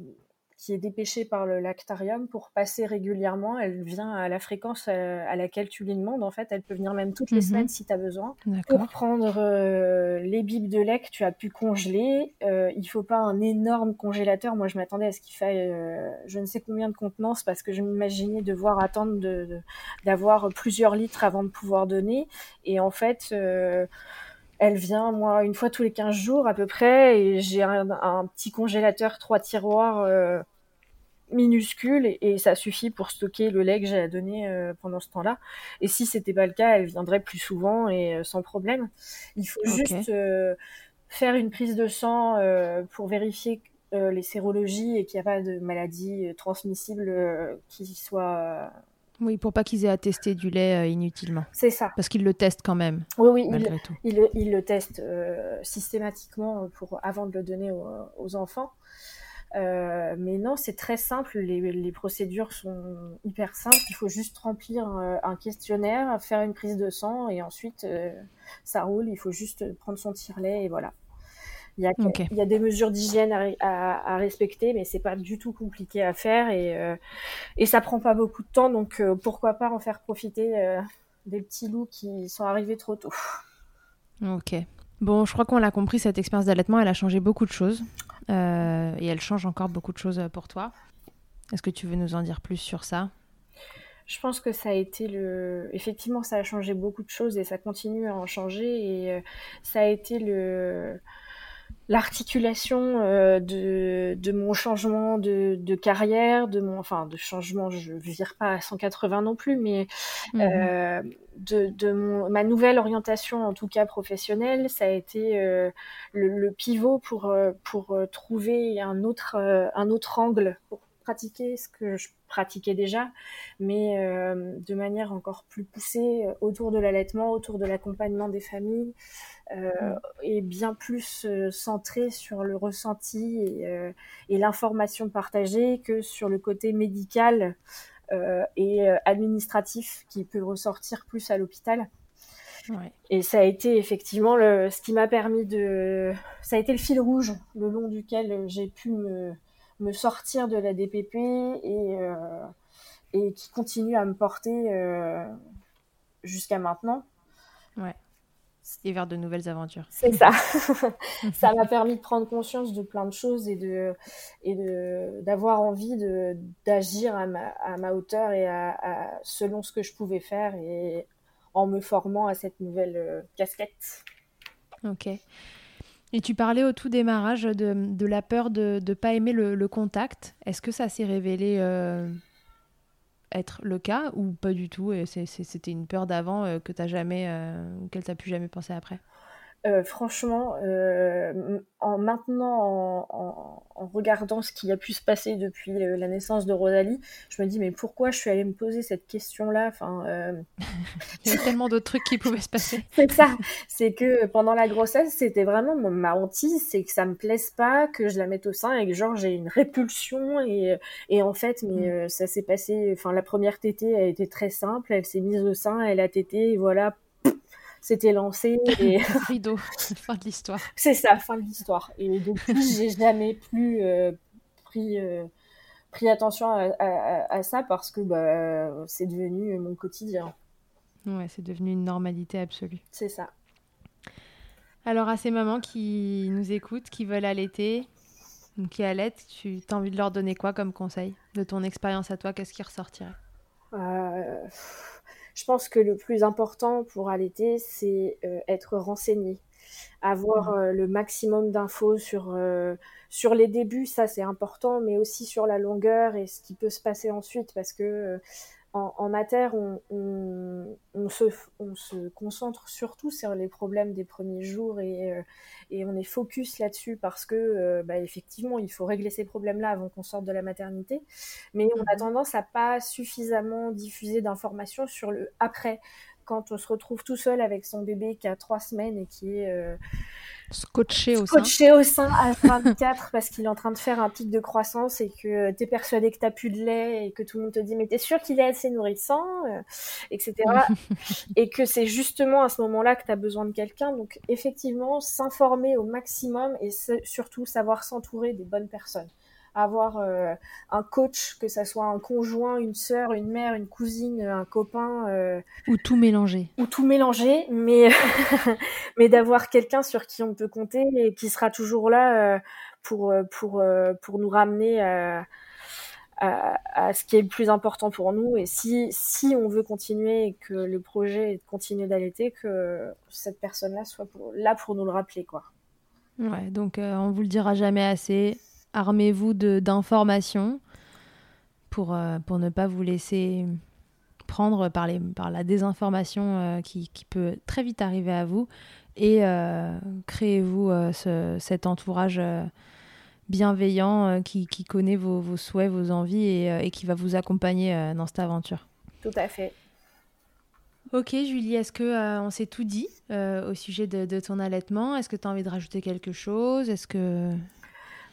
qui est dépêchée par le lactarium pour passer régulièrement. Elle vient à la fréquence euh, à, laquelle tu lui demandes. En fait, elle peut venir même toutes les mhm. semaines si tu as besoin. Pour prendre euh, les bibes de lait que tu as pu congeler, euh, il faut pas un énorme congélateur. Moi, je m'attendais à ce qu'il faille euh, je ne sais combien de contenance parce que je m'imaginais devoir attendre d'avoir de, plusieurs litres avant de pouvoir donner. Et en fait, elle vient, moi, une fois tous les 15 jours à peu près, et j'ai un, petit congélateur, trois tiroirs euh, minuscules, et, ça suffit pour stocker le lait que j'ai à donner euh, pendant ce temps-là. Et si c'était pas le cas, elle viendrait plus souvent et euh, sans problème. Il faut juste faire une prise de sang pour vérifier les sérologies et qu'il n'y a pas de maladie transmissible qui soit oui, pour pas qu'ils aient à tester du lait euh, inutilement. C'est ça. Parce qu'ils le testent quand même. Oui, oui, malgré il, tout. Ils, le testent euh, systématiquement pour, avant de le donner aux, enfants. Euh, mais non, c'est très simple. Les, procédures sont hyper simples. Il faut juste remplir un, questionnaire, faire une prise de sang et ensuite ça roule. Il faut juste prendre son tire-lait et voilà. Il y a, il y a des mesures d'hygiène à, à, respecter, mais c'est pas du tout compliqué à faire et, euh, et ça prend pas beaucoup de temps. Donc euh, pourquoi pas en faire profiter euh, des petits loups qui sont arrivés trop tôt. Ok. Bon, je crois qu'on l'a compris, cette expérience d'allaitement, elle a changé beaucoup de choses. Euh, et elle change encore beaucoup de choses pour toi. Est-ce que tu veux nous en dire plus sur ça? Je pense que ça a été le. Effectivement, ça a changé beaucoup de choses et ça continue à en changer. Et ça a été le l'articulation euh, de, de, mon changement de, de, carrière, de mon, enfin, de changement, je ne vire pas à 180 non plus, mais mmh euh, de, de mon, ma nouvelle orientation, en tout cas professionnelle, ça a été euh, le, le, pivot pour, pour trouver un autre, un autre angle pour pratiquer ce que je pratiquais déjà, mais euh, de manière encore plus poussée autour de l'allaitement, autour de l'accompagnement des familles, euh, mm. et bien plus euh, centré sur le ressenti et, euh, et l'information partagée que sur le côté médical et administratif qui peut ressortir plus à l'hôpital. Ouais. Et ça a été effectivement le, ce qui m'a permis de. Ça a été le fil rouge le long duquel j'ai pu me, me sortir de la DPP et, euh, et qui continue à me porter euh, jusqu'à maintenant. Ouais et vers de nouvelles aventures. C'est ça. ça m'a permis de prendre conscience de plein de choses et de et de d'avoir envie de d'agir à ma, à ma hauteur et à, à, selon ce que je pouvais faire et en me formant à cette nouvelle euh, casquette. Ok. Et tu parlais au tout démarrage de, de la peur de ne pas aimer le, contact. Est-ce que ça s'est révélé euh, être le cas ou pas du tout? Et c'était une peur d'avant euh, que tu jamais euh, auquel tu plus jamais pensé après? Euh, franchement, euh, en maintenant, en, en, regardant ce qui a pu se passer depuis la naissance de Rosalie, je me dis mais pourquoi je suis allée me poser cette question-là? Enfin, euh... il y a tellement d'autres trucs qui pouvaient se passer. c'est ça. C'est que pendant la grossesse, c'était vraiment ma hantise, c'est que ça me plaise pas, que je la mette au sein et que genre j'ai une répulsion et, et en fait, mais mm. ça s'est passé. Enfin, la première tétée a été très simple. Elle s'est mise au sein, elle a tété et voilà c'était lancé. Et... Rideau, fin de l'histoire. C'est ça, fin de l'histoire. Et depuis, j'ai jamais plus euh, pris, euh, pris attention à, à, à, ça parce que bah, c'est devenu mon quotidien. Ouais, c'est devenu une normalité absolue. C'est ça. Alors, à ces mamans qui nous écoutent, qui veulent allaiter, qui allaitent, tu as envie de leur donner quoi comme conseil? De ton expérience à toi, qu'est-ce qui ressortirait? Euh je pense que le plus important pour allaiter, c'est euh, être renseigné, avoir mmh. euh, le maximum d'infos sur euh, sur les débuts, ça c'est important, mais aussi sur la longueur et ce qui peut se passer ensuite, parce que en, en mater, on, on, on, se, on, se, concentre surtout sur les problèmes des premiers jours et, euh, et on est focus là-dessus parce que, euh, bah, effectivement, il faut régler ces problèmes-là avant qu'on sorte de la maternité. Mais on a mhm. tendance à pas suffisamment diffuser d'informations sur le après, quand on se retrouve tout seul avec son bébé qui a trois semaines et qui est euh, scotché au scotché sein. au sein à 24 parce qu'il est en train de faire un pic de croissance et que tu es persuadé que tu plus de lait et que tout le monde te dit mais t'es sûr qu'il est assez nourrissant, euh, etc. et que c'est justement à ce moment-là que tu as besoin de quelqu'un. Donc effectivement, s'informer au maximum et surtout savoir s'entourer des bonnes personnes avoir euh, un coach, que ça soit un conjoint, une sœur, une mère, une cousine, un copain. Euh, ou tout mélanger. Ou tout mélanger, mais, mais d'avoir quelqu'un sur qui on peut compter et qui sera toujours là euh, pour, pour, pour nous ramener à, à, ce qui est le plus important pour nous. Et si, si on veut continuer et que le projet continuer d'allaiter, que cette personne-là soit là pour nous le rappeler. quoi. Ouais, donc on vous le dira jamais assez armez-vous d'informations pour, euh, pour ne pas vous laisser prendre par, les, par la désinformation euh, qui, qui, peut très vite arriver à vous et euh, créez-vous ce, cet entourage bienveillant qui, qui, connaît vos, vos, souhaits, vos envies et, et, qui va vous accompagner dans cette aventure. Tout à fait. Ok Julie, est-ce que on s'est tout dit au sujet de, de ton allaitement? Est-ce que tu as envie de rajouter quelque chose? Est-ce que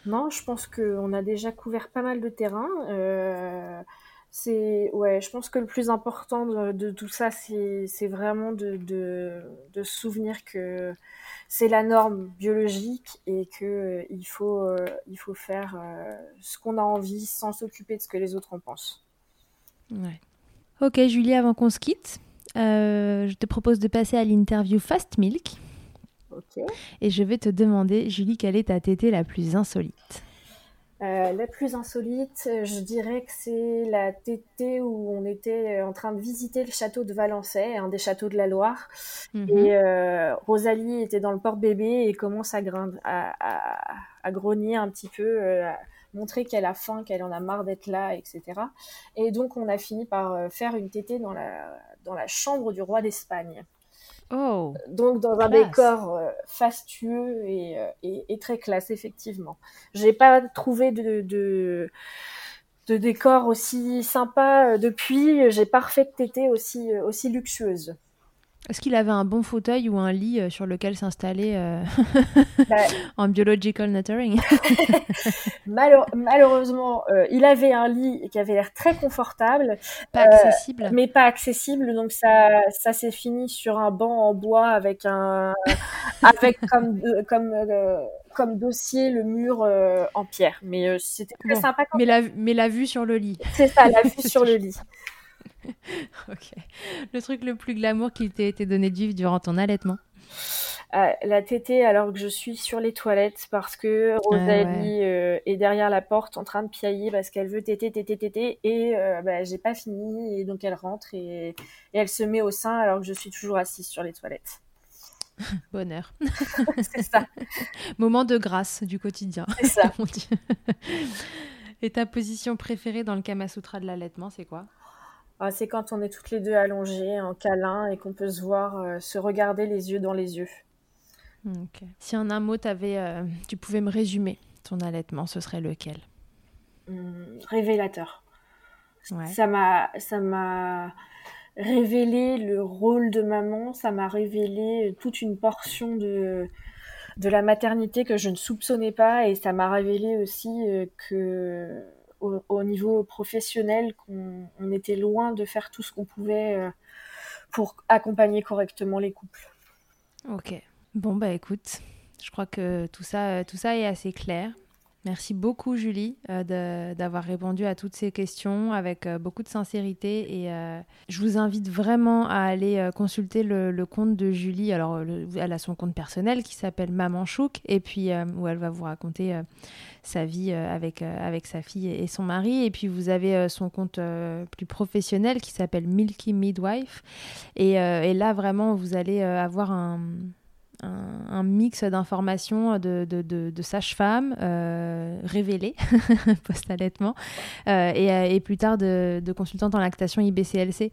non, je pense qu'on a déjà couvert pas mal de terrain. Euh, ouais, je pense que le plus important de, tout ça, c'est vraiment de, de, souvenir que c'est la norme biologique et que euh, il faut euh, faut faire ce qu'on a envie sans s'occuper de ce que les autres en pensent. Ok, Julie, avant qu'on se quitte, je te propose de passer à l'interview Fast Milk. Et je vais te demander, Julie, quelle est ta tétée la plus insolite? Euh, la plus insolite, euh, je dirais que c'est la tétée où on était euh, en train de visiter le château de Valençay, un des châteaux de la Loire. Mhm. Et euh, Rosalie était dans le porte-bébé et commence à, à, à, à grogner un petit peu, euh, à montrer qu'elle a faim, qu'elle en a marre d'être là, etc. Et donc on a fini par faire une tétée dans la, dans la chambre du roi d'Espagne. Oh, Donc dans un décor euh, fastueux et, euh, et, et très classe, effectivement. J'ai pas trouvé de, de, de décor aussi sympa euh, depuis. J'ai pas refait de aussi, euh, aussi luxueuse. Est-ce qu'il avait un bon fauteuil ou un lit euh, sur lequel s'installer euh, Bah, en biological nurturing malheure- malheureusement, euh, il avait un lit qui avait l'air très confortable, Pas Euh, accessible mais pas accessible. Donc ça, ça s'est fini sur un banc en bois avec un, avec comme, comme, comme dossier le mur euh, en pierre. Mais euh, c'était très Bon. sympa quand mais la, mais la vue sur le lit. C'est ça, la vue sur le lit. Ok. Le truc le plus glamour qui t'ait été donné de vivre durant ton allaitement Euh, la tétée alors que je suis sur les toilettes parce que Rosalie euh, est derrière la porte en train de piailler parce qu'elle veut téter, téter, téter et euh, bah, j'ai pas fini et donc elle rentre et, et elle se met au sein alors que je suis toujours assise sur les toilettes. Bonheur. C'est ça, Moment de grâce du quotidien. c'est ça. Et ta position préférée dans le Kama Sutra de l'allaitement, c'est quoi? Ah, c'est quand on est toutes les deux allongées en câlin et qu'on peut se voir, euh, se regarder les yeux dans les yeux. Ok. Si en un mot, t'avais, euh, tu pouvais me résumer ton allaitement, ce serait lequel? Hum, révélateur. Ouais. Ça m'a, ça m'a révélé le rôle de maman, ça m'a révélé toute une portion de, de la maternité que je ne soupçonnais pas et ça m'a révélé aussi euh, que au, au niveau professionnel qu'on on était loin de faire tout ce qu'on pouvait euh, pour accompagner correctement les couples. Ok. Bon, bah écoute, je crois que tout ça, tout ça est assez clair. Merci beaucoup, Julie, euh, d'avoir répondu à toutes ces questions avec euh, beaucoup de sincérité. Et euh, je vous invite vraiment à aller euh, consulter le, compte de Julie. Alors, le- elle a son compte personnel qui s'appelle Maman Chouk, et puis où elle va vous raconter sa vie avec, avec sa fille et son mari. Et puis, vous avez son compte plus professionnel qui s'appelle Milky Midwife. Et, là, vraiment, vous allez avoir un, un, mix d'informations de, de, de, de sages-femmes euh, révélées post-allaitement euh, et, euh, et plus tard de, consultantes en lactation IBCLC.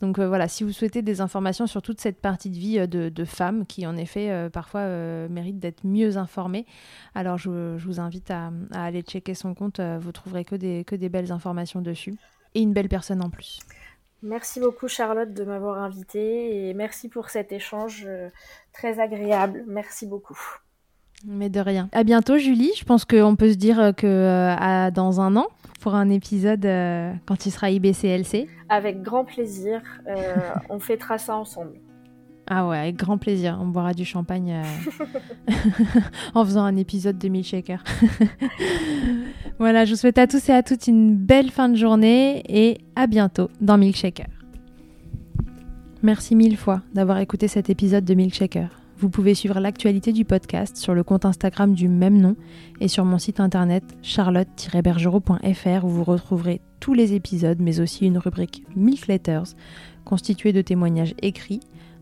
Donc voilà, si vous souhaitez des informations sur toute cette partie de vie de, femmes qui en effet parfois méritent d'être mieux informées, alors je, vous invite à, aller checker son compte, vous trouverez que des belles informations dessus. Et une belle personne en plus. Merci beaucoup Charlotte de m'avoir invitée et merci pour cet échange euh, très agréable. Merci beaucoup. Mais de rien. À bientôt, Julie. Je pense qu'on peut se dire que euh, à dans un an pour un épisode euh, quand il sera IBCLC. Avec grand plaisir, euh, on fêtera ça ensemble. Ah ouais, avec grand plaisir. On boira du champagne euh, en faisant un épisode de Milkshaker. voilà, je vous souhaite à tous et à toutes une belle fin de journée et à bientôt dans Milkshaker. Merci mille fois d'avoir écouté cet épisode de Milkshaker. Vous pouvez suivre l'actualité du podcast sur le compte Instagram du même nom et sur mon site internet charlotte-bergerot.fr où vous retrouverez tous les épisodes mais aussi une rubrique Milk Letters constituée de témoignages écrits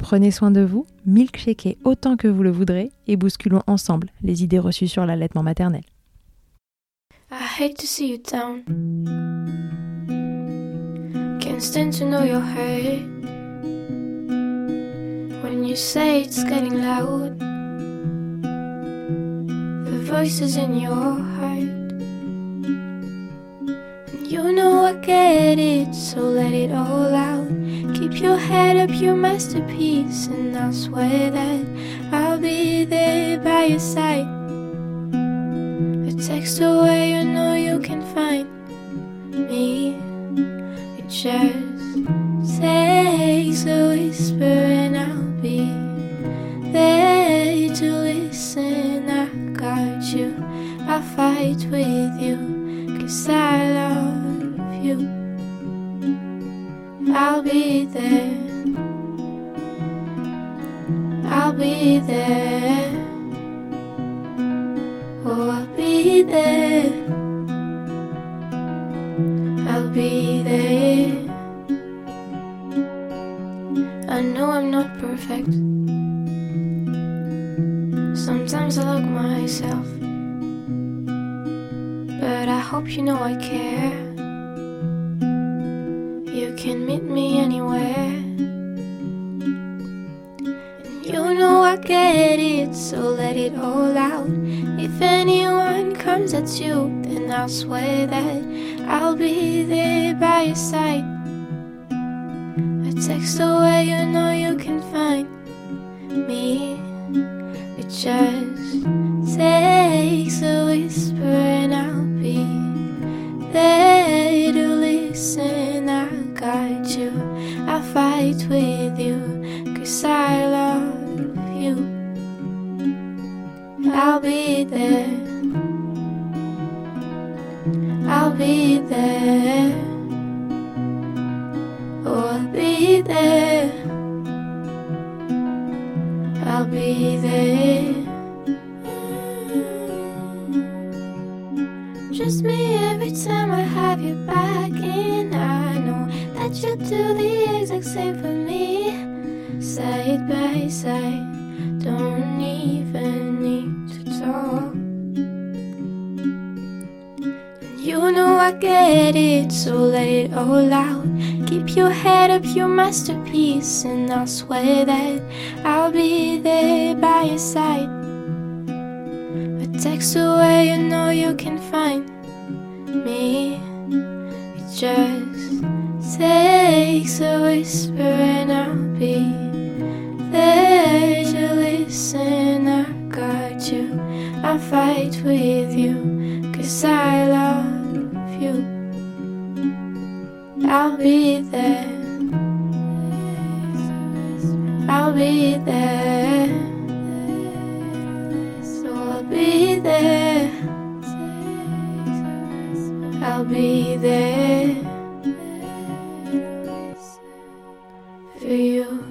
Prenez soin de vous, milkshakez autant que vous le voudrez et bousculons ensemble les idées reçues sur l'allaitement maternel. I hate to see you down. Can't stand to know your hurt. When you say it's getting loud, the voices in your heart. You know I get it, so let it all out. Keep your head up, your masterpiece, and I'll swear that I'll be there by your side. A text away, you, I'll fight with you, cause I love you. I'll be there. I'll be there. Oh, I'll be there. I'll be there. Do the exact same for me. Side by side, don't even need to talk. You know I get it, so let it all out. Keep your head up, your masterpiece, and I'll swear that I'll be there by your side. A text away, you know you can find me. It just takes a whisper, and I'll be there to listen. I got you, I'll fight with you, cause I love you. I'll be there. I'll be there. So I'll be there. I'll be there you.